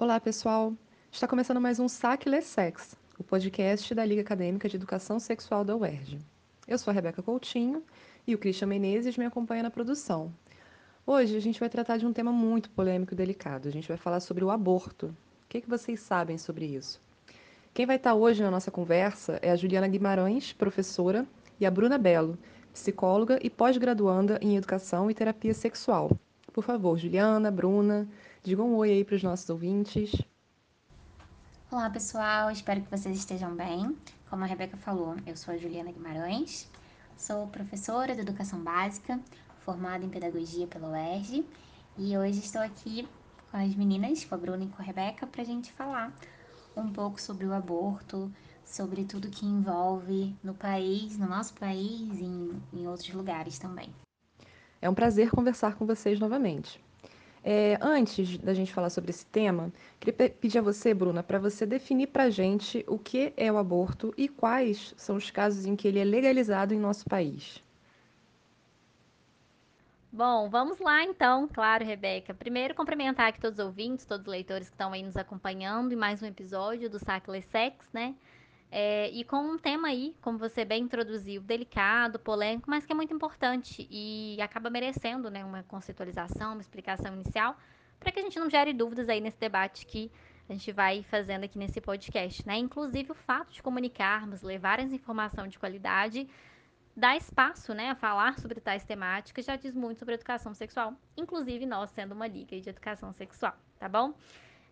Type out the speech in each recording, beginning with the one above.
Olá, pessoal! Está começando mais um Saque Lê Sex, o podcast da Liga Acadêmica de Educação Sexual da UERJ. Eu sou a Rebeca Coutinho e o Christian Menezes me acompanha na produção. Hoje a gente vai tratar de um tema muito polêmico e delicado. A gente vai falar sobre o aborto. O que, que vocês sabem sobre isso? Quem vai estar hoje na nossa conversa é a Juliana Guimarães, professora, e a Bruna Belo, psicóloga e pós-graduanda em Educação e Terapia Sexual. Por favor, Juliana, Bruna, digam um oi aí para os nossos ouvintes. Olá, pessoal, espero que vocês estejam bem. Como a Rebeca falou, eu sou a Juliana Guimarães, sou professora de Educação Básica, formada em Pedagogia pela UERJ, e hoje estou aqui com as meninas, com a Bruna e com a Rebeca, para a gente falar um pouco sobre o aborto, sobre tudo que envolve no país, no nosso país e em, em outros lugares também. É um prazer conversar com vocês novamente. É, antes da gente falar sobre esse tema, queria pedir a você, Bruna, para você definir para a gente o que é o aborto e quais são os casos em que ele é legalizado em nosso país. Bom, vamos lá então, claro, Rebeca. Primeiro, cumprimentar aqui todos os ouvintes, todos os leitores que estão aí nos acompanhando em mais um episódio do Sacle Sex, né? É, e com um tema aí, como você bem introduziu, delicado, polêmico, mas que é muito importante e acaba merecendo né, uma conceitualização, uma explicação inicial, para que a gente não gere dúvidas aí nesse debate que a gente vai fazendo aqui nesse podcast. Né? Inclusive o fato de comunicarmos, levar essa informação de qualidade, dá espaço né, a falar sobre tais temáticas, já diz muito sobre educação sexual, inclusive nós sendo uma liga de educação sexual, tá bom?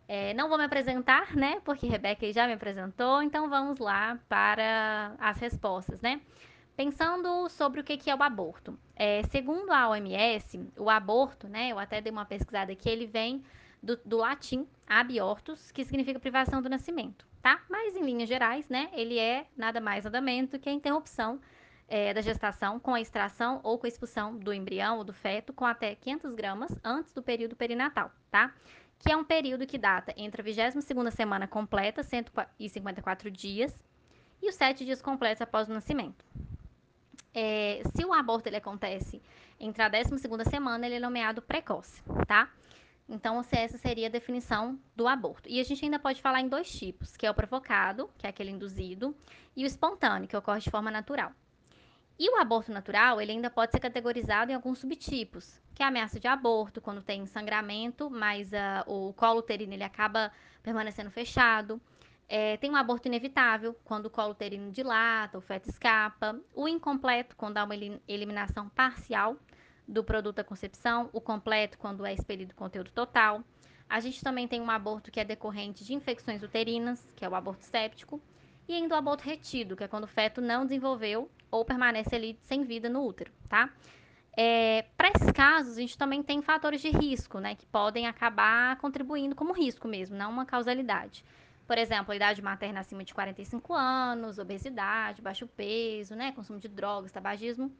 É, não vou me apresentar, né? Porque Rebeca já me apresentou, então vamos lá para as respostas, né? Pensando sobre o que é o aborto. É, segundo a OMS, o aborto, né? Eu até dei uma pesquisada aqui, ele vem do, do latim abiortus, que significa privação do nascimento, tá? Mas em linhas gerais, né? Ele é nada mais nada menos do que a interrupção é, da gestação com a extração ou com a expulsão do embrião ou do feto com até 500 gramas antes do período perinatal, tá? Que é um período que data entre a 22ª semana completa, 154 dias, e os 7 dias completos após o nascimento. É, se o aborto ele acontece entre a 12ª semana, ele é nomeado precoce, tá? Então, essa seria a definição do aborto. E a gente ainda pode falar em dois tipos, que é o provocado, que é aquele induzido, e o espontâneo, que ocorre de forma natural. E o aborto natural, ele ainda pode ser categorizado em alguns subtipos, que é a ameaça de aborto, quando tem sangramento, mas uh, o colo uterino ele acaba permanecendo fechado. É, tem um aborto inevitável, quando o colo uterino dilata, o feto escapa. O incompleto, quando há uma eliminação parcial do produto da concepção. O completo, quando é expelido o conteúdo total. A gente também tem um aborto que é decorrente de infecções uterinas, que é o aborto séptico. E ainda o aborto retido, que é quando o feto não desenvolveu ou permanece ali sem vida no útero, tá? É, Para esses casos, a gente também tem fatores de risco, né, que podem acabar contribuindo como risco mesmo, não uma causalidade. Por exemplo, a idade materna acima de 45 anos, obesidade, baixo peso, né, consumo de drogas, tabagismo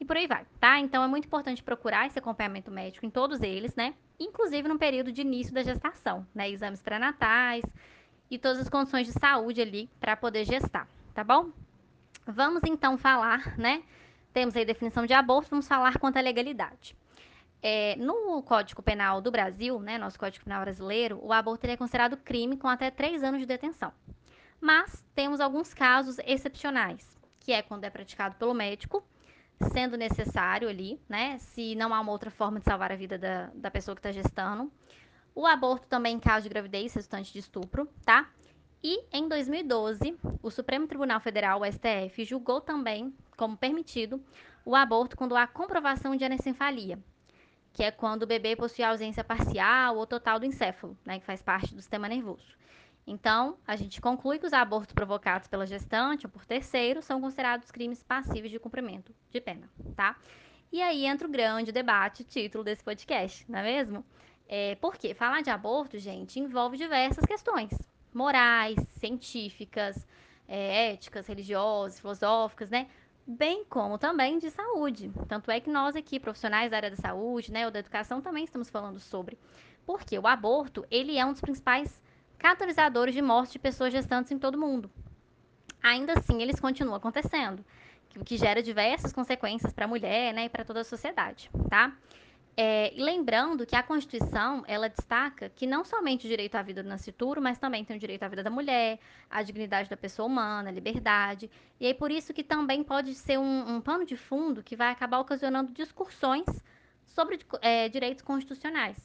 e por aí vai, tá? Então é muito importante procurar esse acompanhamento médico em todos eles, né? Inclusive no período de início da gestação, né? Exames pré-natais e todas as condições de saúde ali para poder gestar, tá bom? Vamos então falar, né? Temos aí definição de aborto, vamos falar quanto à legalidade. É, no Código Penal do Brasil, né, nosso Código Penal brasileiro, o aborto é considerado crime com até três anos de detenção. Mas temos alguns casos excepcionais, que é quando é praticado pelo médico, sendo necessário ali, né, se não há uma outra forma de salvar a vida da, da pessoa que está gestando. O aborto também em caso de gravidez resultante de estupro, tá? E em 2012, o Supremo Tribunal Federal, o STF, julgou também como permitido o aborto quando há comprovação de anencefalia, que é quando o bebê possui ausência parcial ou total do encéfalo, né, que faz parte do sistema nervoso. Então, a gente conclui que os abortos provocados pela gestante ou por terceiro são considerados crimes passíveis de cumprimento de pena, tá? E aí entra o grande debate, título desse podcast, não é mesmo? É, porque falar de aborto, gente, envolve diversas questões morais, científicas, é, éticas, religiosas, filosóficas, né? Bem como também de saúde. Tanto é que nós aqui, profissionais da área da saúde, né, ou da educação, também estamos falando sobre. Porque o aborto, ele é um dos principais catalisadores de morte de pessoas gestantes em todo o mundo. Ainda assim, eles continuam acontecendo, o que gera diversas consequências para a mulher, né, e para toda a sociedade, tá? É, lembrando que a Constituição, ela destaca que não somente o direito à vida do nascituro, mas também tem o direito à vida da mulher, à dignidade da pessoa humana, à liberdade. E aí por isso que também pode ser um, um pano de fundo que vai acabar ocasionando discussões sobre é, direitos constitucionais.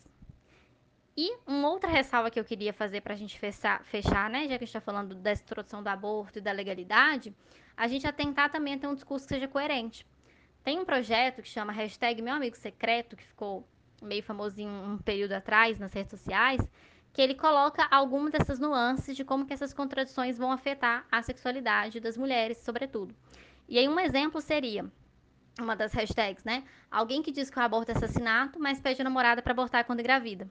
E uma outra ressalva que eu queria fazer para a gente fechar, fechar, né, já que a gente está falando da introdução do aborto e da legalidade, a gente atentar também a ter um discurso que seja coerente. Tem um projeto que chama hashtag Meu Amigo Secreto, que ficou meio famosinho um período atrás nas redes sociais, que ele coloca algumas dessas nuances de como que essas contradições vão afetar a sexualidade das mulheres, sobretudo. E aí um exemplo seria uma das hashtags, né? Alguém que diz que o aborto é assassinato, mas pede a namorada para abortar quando engravida.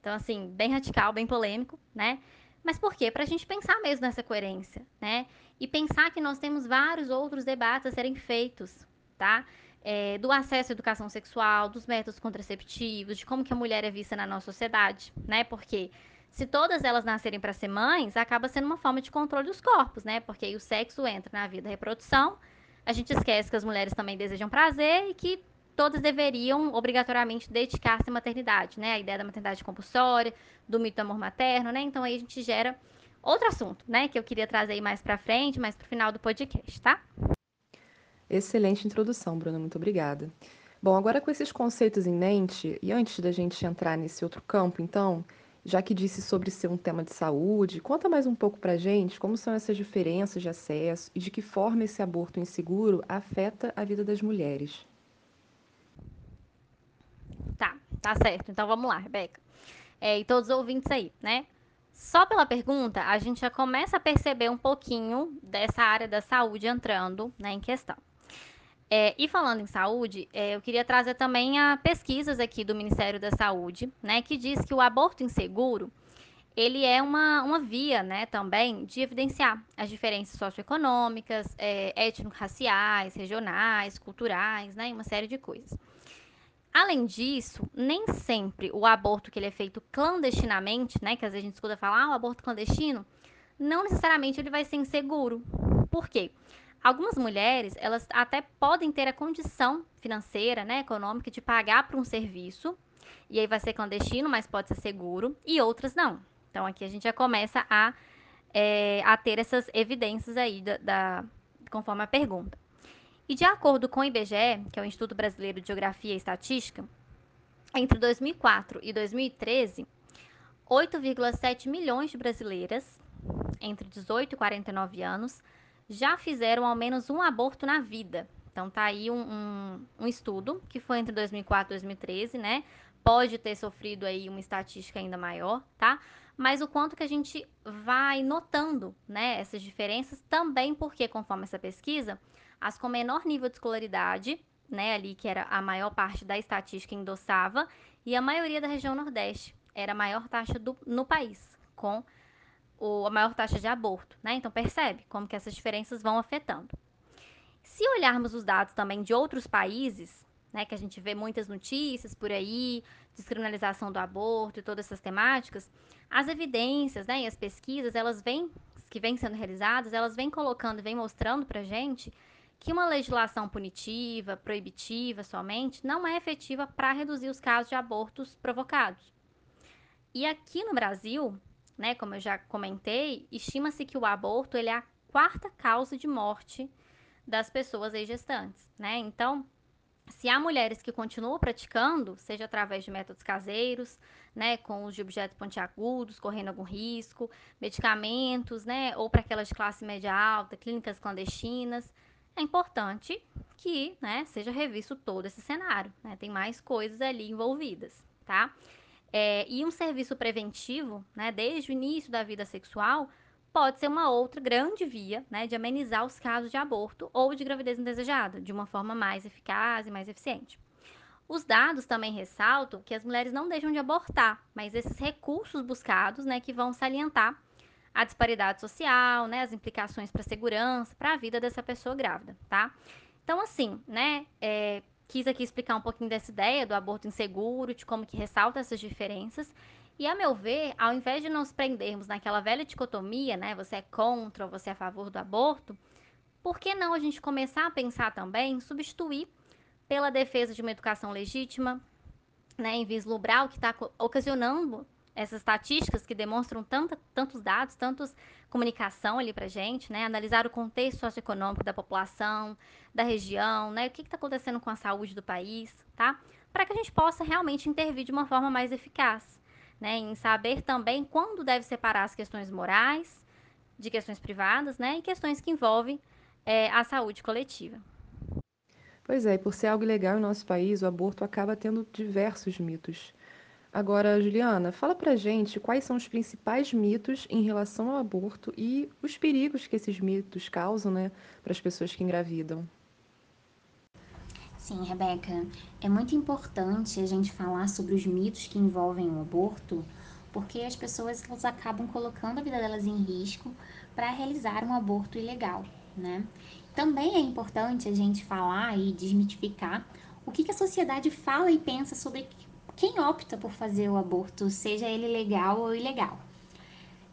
Então, assim, bem radical, bem polêmico, né? Mas por quê? Para a gente pensar mesmo nessa coerência, né? E pensar que nós temos vários outros debates a serem feitos, tá? É, do acesso à educação sexual, dos métodos contraceptivos, de como que a mulher é vista na nossa sociedade, né? Porque se todas elas nascerem para ser mães, acaba sendo uma forma de controle dos corpos, né? Porque aí o sexo entra na vida da reprodução, a gente esquece que as mulheres também desejam prazer e que todas deveriam obrigatoriamente dedicar-se à maternidade, né? A ideia da maternidade compulsória, do mito do amor materno, né? Então aí a gente gera outro assunto, né? Que eu queria trazer mais para frente, mais para o final do podcast, tá? Excelente introdução, Bruna, muito obrigada. Bom, agora com esses conceitos em mente, e antes da gente entrar nesse outro campo, então, já que disse sobre ser um tema de saúde, conta mais um pouco pra gente como são essas diferenças de acesso e de que forma esse aborto inseguro afeta a vida das mulheres. Tá, tá certo. Então vamos lá, Rebeca. É, e todos os ouvintes aí, né? Só pela pergunta, a gente já começa a perceber um pouquinho dessa área da saúde entrando né, em questão. É, e falando em saúde, é, eu queria trazer também a pesquisas aqui do Ministério da Saúde, né, que diz que o aborto inseguro ele é uma, uma via, né, também de evidenciar as diferenças socioeconômicas, é, étnico-raciais, regionais, culturais, né, uma série de coisas. Além disso, nem sempre o aborto que ele é feito clandestinamente, né, que às vezes a gente escuta falar, ah, o aborto clandestino, não necessariamente ele vai ser inseguro. Por quê? Algumas mulheres, elas até podem ter a condição financeira, né, econômica de pagar por um serviço, e aí vai ser clandestino, mas pode ser seguro, e outras não. Então aqui a gente já começa a, é, a ter essas evidências aí da, da, conforme a pergunta. E de acordo com o IBGE, que é o Instituto Brasileiro de Geografia e Estatística, entre 2004 e 2013, 8,7 milhões de brasileiras entre 18 e 49 anos já fizeram ao menos um aborto na vida. Então tá aí um, um, um estudo que foi entre 2004 e 2013, né? Pode ter sofrido aí uma estatística ainda maior, tá? Mas o quanto que a gente vai notando, né, essas diferenças também porque conforme essa pesquisa, as com menor nível de escolaridade, né, ali que era a maior parte da estatística endossava, e a maioria da região Nordeste era a maior taxa do, no país, com o, a maior taxa de aborto, né? Então percebe como que essas diferenças vão afetando. Se olharmos os dados também de outros países, né, que a gente vê muitas notícias por aí, descriminalização do aborto e todas essas temáticas, as evidências, né, e as pesquisas, elas vêm que vêm sendo realizadas, elas vêm colocando, vêm mostrando para gente que uma legislação punitiva, proibitiva somente, não é efetiva para reduzir os casos de abortos provocados. E aqui no Brasil, né, como eu já comentei, estima-se que o aborto ele é a quarta causa de morte das pessoas aí gestantes, né? Então, se há mulheres que continuam praticando, seja através de métodos caseiros, né, com os de objetos pontiagudos, correndo algum risco, medicamentos, né, ou para aquelas de classe média alta, clínicas clandestinas, é importante que, né, seja revisto todo esse cenário, né? Tem mais coisas ali envolvidas, tá? É, e um serviço preventivo, né, desde o início da vida sexual, pode ser uma outra grande via né, de amenizar os casos de aborto ou de gravidez indesejada, de uma forma mais eficaz e mais eficiente. Os dados também ressaltam que as mulheres não deixam de abortar, mas esses recursos buscados né, que vão salientar a disparidade social, né, as implicações para a segurança, para a vida dessa pessoa grávida, tá? Então, assim, né, é, quis aqui explicar um pouquinho dessa ideia do aborto inseguro, de como que ressalta essas diferenças. E a meu ver, ao invés de nos prendermos naquela velha dicotomia, né, você é contra ou você é a favor do aborto, por que não a gente começar a pensar também substituir pela defesa de uma educação legítima, né, em vislumbrar o que está ocasionando essas estatísticas que demonstram tanta, tantos dados, tantos comunicação ali para gente, né, analisar o contexto socioeconômico da população, da região, né, o que está acontecendo com a saúde do país, tá, para que a gente possa realmente intervir de uma forma mais eficaz, né, em saber também quando deve separar as questões morais de questões privadas, né, e questões que envolvem é, a saúde coletiva. Pois é, e por ser algo ilegal em nosso país, o aborto acaba tendo diversos mitos. Agora, Juliana, fala pra gente quais são os principais mitos em relação ao aborto e os perigos que esses mitos causam, né, para as pessoas que engravidam. Sim, Rebeca, é muito importante a gente falar sobre os mitos que envolvem o aborto, porque as pessoas elas acabam colocando a vida delas em risco para realizar um aborto ilegal, né? Também é importante a gente falar e desmitificar o que, que a sociedade fala e pensa sobre quem opta por fazer o aborto, seja ele legal ou ilegal.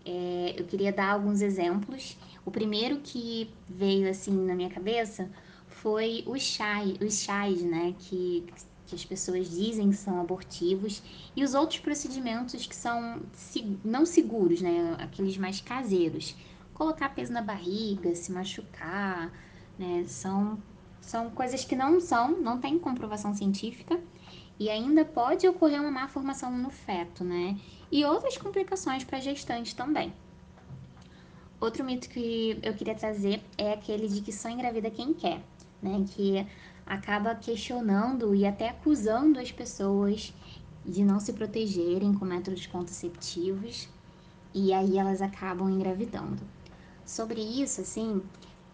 É, eu queria dar alguns exemplos. O primeiro que veio assim na minha cabeça foi os chás, os chás, né, que, que as pessoas dizem que são abortivos e os outros procedimentos que são não seguros, né, aqueles mais caseiros. Colocar peso na barriga, se machucar, né? São, são coisas que não são, não tem comprovação científica e ainda pode ocorrer uma má formação no feto, né? E outras complicações para gestante também. Outro mito que eu queria trazer é aquele de que só engravida quem quer, né? Que acaba questionando e até acusando as pessoas de não se protegerem com métodos contraceptivos e aí elas acabam engravidando. Sobre isso, assim,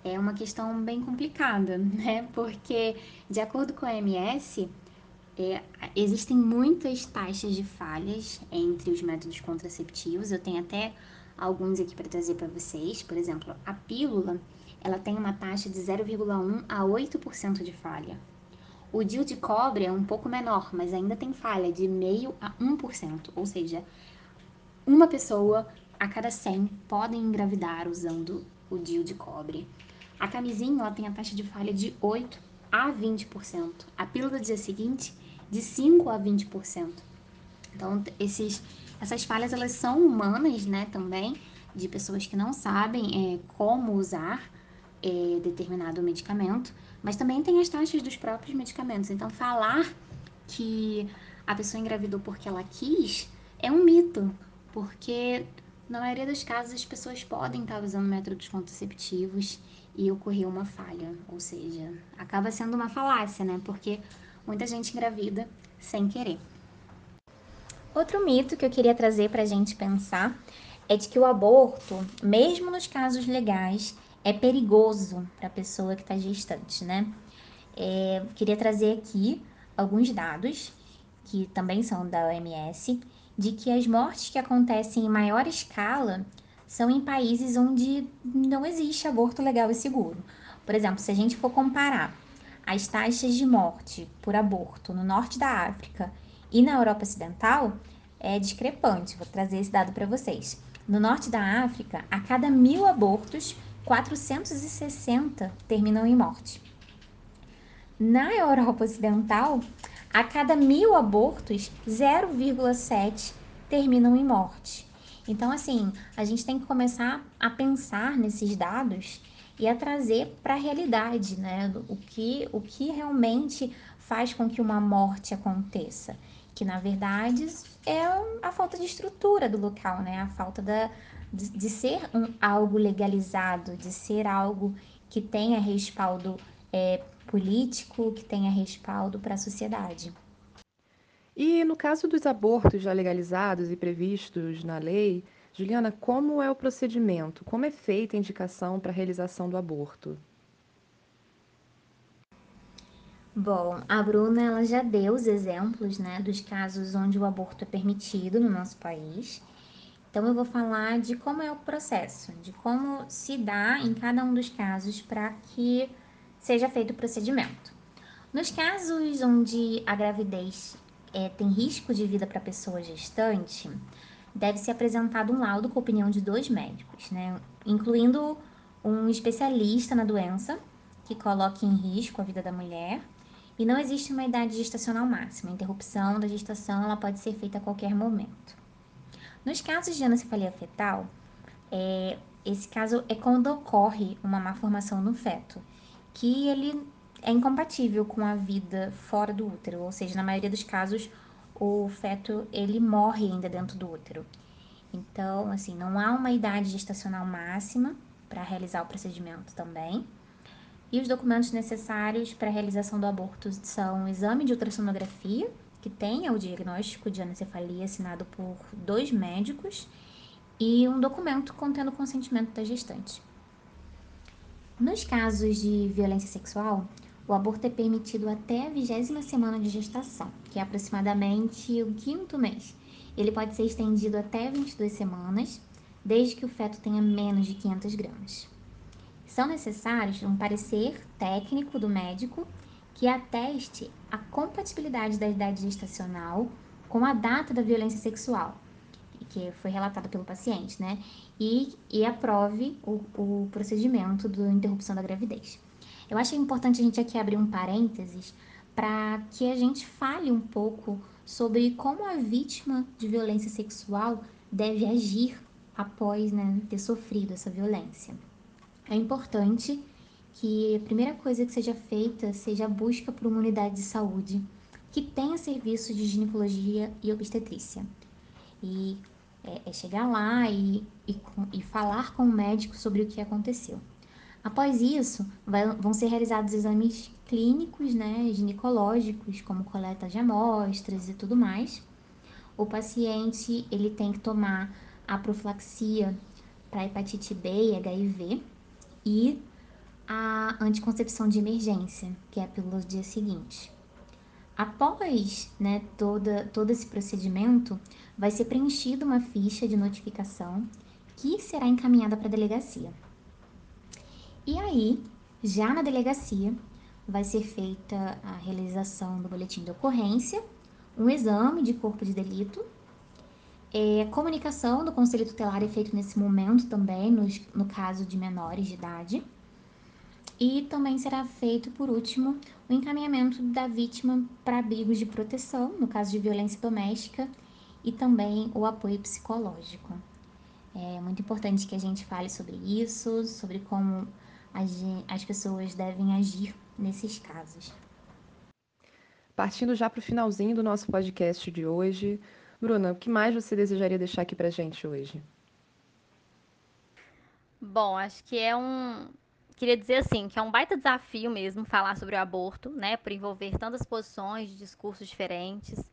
é uma questão bem complicada, né? Porque, de acordo com a OMS, é, existem muitas taxas de falhas entre os métodos contraceptivos. Eu tenho até alguns aqui para trazer para vocês. Por exemplo, a pílula, ela tem uma taxa de 0,1 a 8% de falha. O DIU de cobre é um pouco menor, mas ainda tem falha de meio a 1%, ou seja, uma pessoa a cada 100 podem engravidar usando o DIU de cobre. A camisinha ela tem a taxa de falha de 8 a 20%. A pílula do dia seguinte, de 5 a 20%. Então, esses, essas falhas elas são humanas, né, também, de pessoas que não sabem é, como usar é, determinado medicamento, mas também tem as taxas dos próprios medicamentos. Então, falar que a pessoa engravidou porque ela quis é um mito, porque na maioria dos casos as pessoas podem estar usando métodos contraceptivos e ocorreu uma falha, ou seja, acaba sendo uma falácia, né? Porque muita gente engravida sem querer. Outro mito que eu queria trazer para a gente pensar é de que o aborto, mesmo nos casos legais, é perigoso para a pessoa que está gestante, né? É, queria trazer aqui alguns dados que também são da OMS, de que as mortes que acontecem em maior escala são em países onde não existe aborto legal e seguro. Por exemplo, se a gente for comparar as taxas de morte por aborto no norte da África e na Europa Ocidental, é discrepante. Vou trazer esse dado para vocês. No norte da África, a cada mil abortos, 460 terminam em morte. Na Europa Ocidental, a cada mil abortos, 0,7 terminam em morte. Então, assim, a gente tem que começar a pensar nesses dados e a trazer para a realidade, né? O que, o que realmente faz com que uma morte aconteça. Que, na verdade, é a falta de estrutura do local, né? A falta da, de, de ser um, algo legalizado, de ser algo que tenha respaldo é, político, que tenha respaldo para a sociedade. E no caso dos abortos já legalizados e previstos na lei, Juliana, como é o procedimento? Como é feita a indicação para a realização do aborto? Bom, a Bruna ela já deu os exemplos, né, dos casos onde o aborto é permitido no nosso país. Então eu vou falar de como é o processo, de como se dá em cada um dos casos para que seja feito o procedimento. Nos casos onde a gravidez é, tem risco de vida para a pessoa gestante, deve ser apresentado um laudo com opinião de dois médicos, né? Incluindo um especialista na doença que coloque em risco a vida da mulher E não existe uma idade gestacional máxima. A interrupção da gestação ela pode ser feita a qualquer momento. Nos casos de anencefalia fetal, é, esse caso é quando ocorre uma má formação no feto, que ele é incompatível com a vida fora do útero, ou seja, na maioria dos casos o feto ele morre ainda dentro do útero. Então, assim, não há uma idade gestacional máxima para realizar o procedimento também. E os documentos necessários para a realização do aborto são o exame de ultrassonografia, que tenha o diagnóstico de anencefalia assinado por dois médicos, e um documento contendo o consentimento da gestante. Nos casos de violência sexual, o aborto é permitido até a vigésima semana de gestação, que é aproximadamente o quinto mês. Ele pode ser estendido até 22 semanas, desde que o feto tenha menos de 500 gramas. São necessários um parecer técnico do médico que ateste a compatibilidade da idade gestacional com a data da violência sexual, que foi relatada pelo paciente, né? E, e aprove o, o procedimento da interrupção da gravidez. Eu acho importante a gente aqui abrir um parênteses para que a gente fale um pouco sobre como a vítima de violência sexual deve agir após né, ter sofrido essa violência. É importante que a primeira coisa que seja feita seja a busca por uma unidade de saúde que tenha serviço de ginecologia e obstetrícia. E é, é chegar lá e, e, e falar com o médico sobre o que aconteceu. Após isso, vai, vão ser realizados exames clínicos, né, ginecológicos, como coleta de amostras e tudo mais. O paciente ele tem que tomar a profilaxia para hepatite B e HIV e a anticoncepção de emergência, que é pelo dia seguinte. Após né, toda, todo esse procedimento, vai ser preenchida uma ficha de notificação que será encaminhada para a delegacia. E aí, já na delegacia, vai ser feita a realização do boletim de ocorrência, um exame de corpo de delito, é, comunicação do conselho tutelar é feito nesse momento também, no, no caso de menores de idade. E também será feito, por último, o encaminhamento da vítima para abrigos de proteção, no caso de violência doméstica, e também o apoio psicológico. É muito importante que a gente fale sobre isso, sobre como as pessoas devem agir nesses casos. Partindo já para o finalzinho do nosso podcast de hoje, Bruna, o que mais você desejaria deixar aqui para gente hoje? Bom, acho que é um. Queria dizer assim, que é um baita desafio mesmo falar sobre o aborto, né? Por envolver tantas posições, discursos diferentes.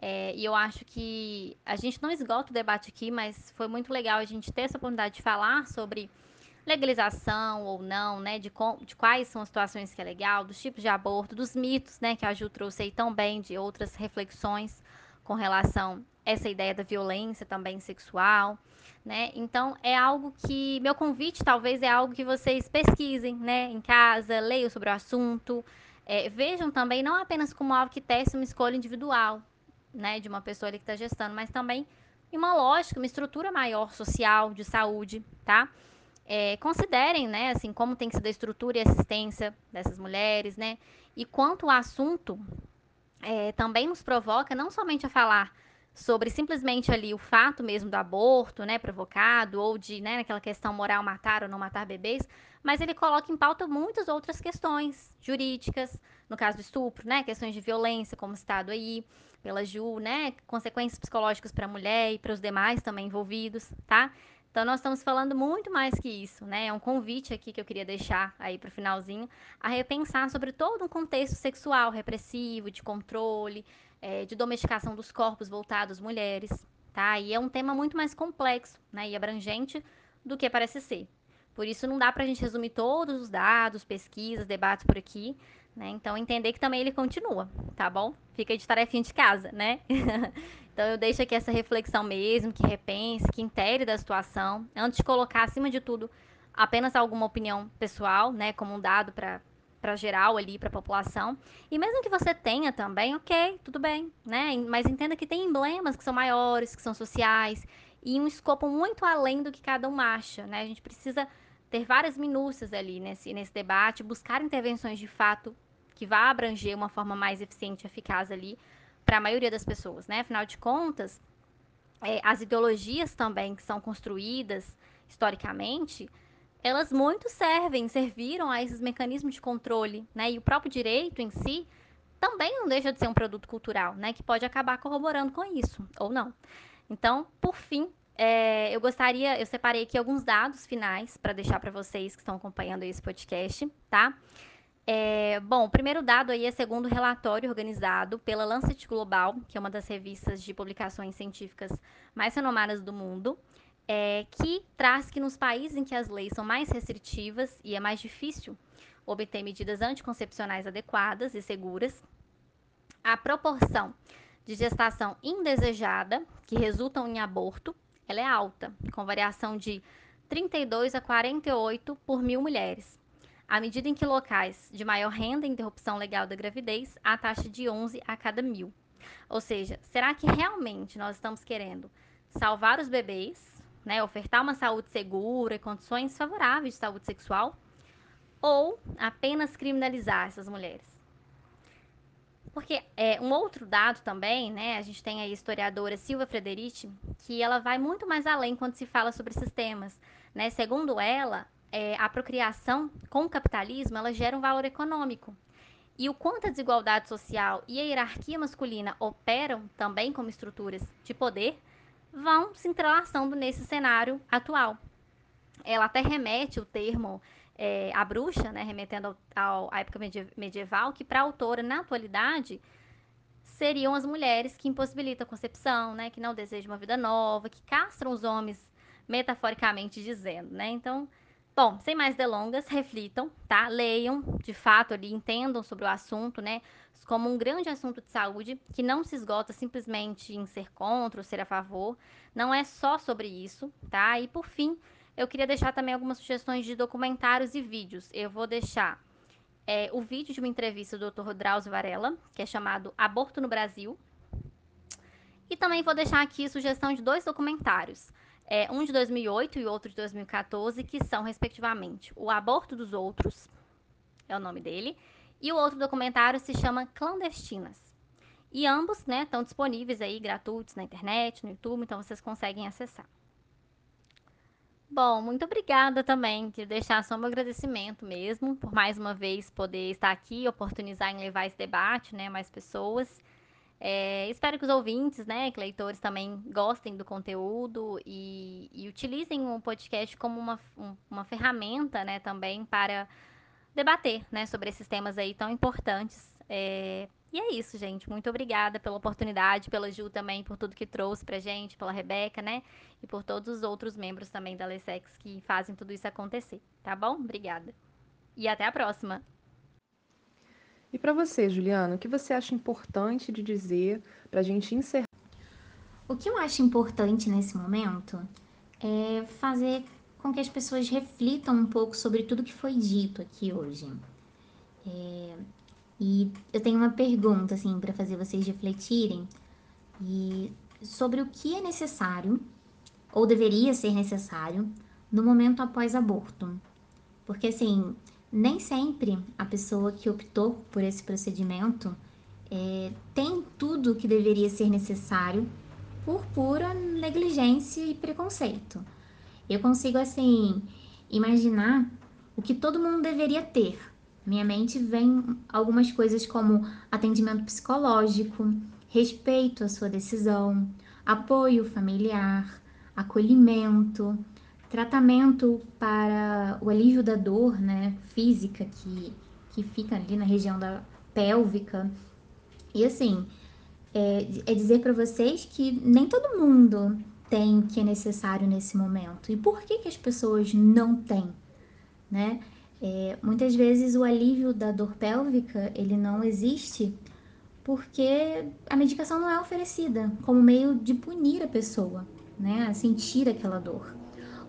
É, e eu acho que a gente não esgota o debate aqui, mas foi muito legal a gente ter essa oportunidade de falar sobre legalização ou não, né, de, com, de quais são as situações que é legal, dos tipos de aborto, dos mitos, né, que a Ju trouxe aí tão bem, de outras reflexões com relação a essa ideia da violência também sexual, né, então é algo que, meu convite talvez é algo que vocês pesquisem, né, em casa, leiam sobre o assunto, é, vejam também não apenas como algo que teste uma escolha individual, né, de uma pessoa que está gestando, mas também uma lógica, uma estrutura maior social, de saúde, tá? É, considerem, né, assim, como tem sido a estrutura e assistência dessas mulheres, né, e quanto o assunto é, também nos provoca não somente a falar sobre simplesmente ali o fato mesmo do aborto, né, provocado, ou de, né, aquela questão moral matar ou não matar bebês, mas ele coloca em pauta muitas outras questões jurídicas, no caso do estupro, né, questões de violência, como citado aí pela Ju, né, consequências psicológicas para a mulher e para os demais também envolvidos, tá? Então, nós estamos falando muito mais que isso, né? É um convite aqui que eu queria deixar aí para o finalzinho, a repensar sobre todo um contexto sexual repressivo, de controle, é, de domesticação dos corpos voltados às mulheres, tá? E é um tema muito mais complexo, né? E abrangente do que parece ser. Por isso, não dá para a gente resumir todos os dados, pesquisas, debates por aqui, né? Então, entender que também ele continua, tá bom? Fica de tarefinha de casa, né? Então eu deixo aqui essa reflexão mesmo, que repense, que intere da situação, antes de colocar acima de tudo apenas alguma opinião pessoal, né, como um dado para para geral ali, para a população. E mesmo que você tenha também, ok, tudo bem, né? Mas entenda que tem emblemas que são maiores, que são sociais, e um escopo muito além do que cada um acha, né? A gente precisa ter várias minúcias ali nesse, nesse debate, buscar intervenções de fato que vá abranger uma forma mais eficiente e eficaz ali para a maioria das pessoas, né? Afinal de contas, é, as ideologias também que são construídas historicamente, elas muito servem, serviram a esses mecanismos de controle, né? E o próprio direito em si também não deixa de ser um produto cultural, né? Que pode acabar corroborando com isso, ou não. Então, por fim, é, eu gostaria, eu separei aqui alguns dados finais para deixar para vocês que estão acompanhando esse podcast, tá? É, bom, o primeiro dado aí é segundo relatório organizado pela Lancet Global, que é uma das revistas de publicações científicas mais renomadas do mundo, é, que traz que nos países em que as leis são mais restritivas e é mais difícil obter medidas anticoncepcionais adequadas e seguras, a proporção de gestação indesejada, que resultam em aborto, ela é alta, com variação de 32 a 48 por mil mulheres. À medida em que locais de maior renda e interrupção legal da gravidez, a taxa de 11 a cada mil. Ou seja, será que realmente nós estamos querendo salvar os bebês, né, ofertar uma saúde segura e condições favoráveis de saúde sexual, ou apenas criminalizar essas mulheres? Porque é, um outro dado também, né, a gente tem a historiadora Silvia Frederici, que ela vai muito mais além quando se fala sobre esses temas. Né? Segundo ela, é, a procriação com o capitalismo, ela gera um valor econômico. E o quanto a desigualdade social e a hierarquia masculina operam também como estruturas de poder, vão se entrelaçando nesse cenário atual. Ela até remete o termo é, a bruxa, né, remetendo ao, ao, à época medieval, que para a autora, na atualidade, seriam as mulheres que impossibilitam a concepção, né, que não desejam uma vida nova, que castram os homens, metaforicamente dizendo, né? Então, bom, sem mais delongas, reflitam, tá? Leiam, de fato, ali, entendam sobre o assunto, né? Como um grande assunto de saúde que não se esgota simplesmente em ser contra ou ser a favor. Não é só sobre isso, tá? E por fim, eu queria deixar também algumas sugestões de documentários e vídeos. Eu vou deixar é, o vídeo de uma entrevista do Dr. Drauzio Varela, que é chamado Aborto no Brasil. E também vou deixar aqui sugestão de dois documentários. É, um de 2008 e outro de 2014, que são, respectivamente, O Aborto dos Outros, é o nome dele, e o outro documentário se chama Clandestinas. E ambos, né, estão disponíveis aí, gratuitos na internet, no YouTube, então vocês conseguem acessar. Bom, muito obrigada também. Queria deixar só meu agradecimento mesmo por mais uma vez poder estar aqui, oportunizar em levar esse debate, né, mais pessoas. É, espero que os ouvintes, né, que leitores também gostem do conteúdo e, e utilizem o podcast como uma, um, uma ferramenta, né, também para debater, né, sobre esses temas aí tão importantes é, e é isso, gente. Muito obrigada pela oportunidade, pela Ju também, por tudo que trouxe pra gente, pela Rebeca, né? E por todos os outros membros também da Lessex que fazem tudo isso acontecer, tá bom? Obrigada. E até a próxima. E para você, Juliana, o que você acha importante de dizer pra gente encerrar? O que eu acho importante nesse momento é fazer com que as pessoas reflitam um pouco sobre tudo que foi dito aqui hoje. É, e eu tenho uma pergunta, assim, para fazer vocês refletirem e sobre o que é necessário, ou deveria ser necessário, no momento após aborto. Porque, assim, nem sempre a pessoa que optou por esse procedimento é, tem tudo que deveria ser necessário por pura negligência e preconceito. Eu consigo, assim, imaginar o que todo mundo deveria ter minha mente vem algumas coisas como atendimento psicológico, respeito à sua decisão, apoio familiar, acolhimento, tratamento para o alívio da dor, né, física que, que fica ali na região da pélvica. E assim, é, é dizer para vocês que nem todo mundo tem o que é necessário nesse momento. E por que, que as pessoas não têm, né? É, muitas vezes o alívio da dor pélvica ele não existe porque a medicação não é oferecida como meio de punir a pessoa, né, a sentir aquela dor.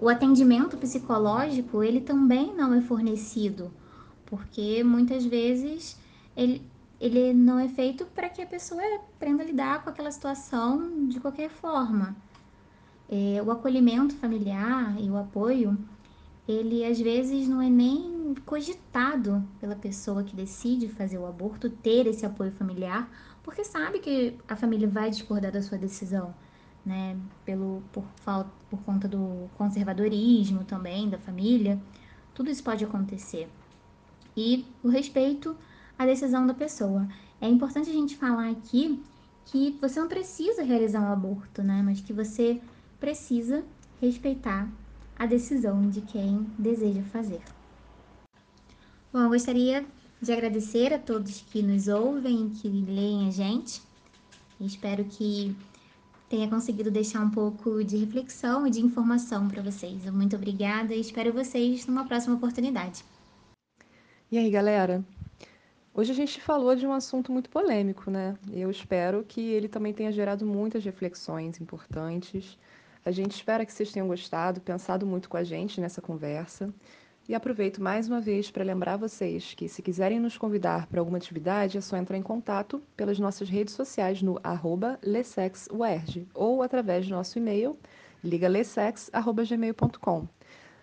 O atendimento psicológico ele também não é fornecido porque muitas vezes ele, ele não é feito para que a pessoa aprenda a lidar com aquela situação de qualquer forma. É, o acolhimento familiar e o apoio ele às vezes não é nem cogitado pela pessoa que decide fazer o aborto ter esse apoio familiar, porque sabe que a família vai discordar da sua decisão, né? Pelo por falta por conta do conservadorismo também da família. Tudo isso pode acontecer. E o respeito à decisão da pessoa. É importante a gente falar aqui que você não precisa realizar um aborto, né? Mas que você precisa respeitar a decisão de quem deseja fazer. Bom, eu gostaria de agradecer a todos que nos ouvem, que leem a gente. Espero que tenha conseguido deixar um pouco de reflexão e de informação para vocês. Muito obrigada e espero vocês numa próxima oportunidade. E aí, galera? Hoje a gente falou de um assunto muito polêmico, né? Eu espero que ele também tenha gerado muitas reflexões importantes a gente espera que vocês tenham gostado, pensado muito com a gente nessa conversa. E aproveito mais uma vez para lembrar vocês que, se quiserem nos convidar para alguma atividade, é só entrar em contato pelas nossas redes sociais no arroba lessexuerg ou através do nosso e-mail ligalessex.gmail.com.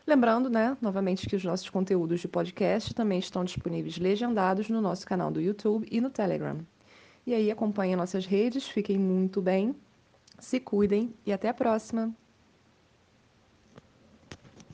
Lembrando, né, novamente, que os nossos conteúdos de podcast também estão disponíveis legendados no nosso canal do YouTube e no Telegram. E aí acompanhem nossas redes, fiquem muito bem se cuidem e até a próxima!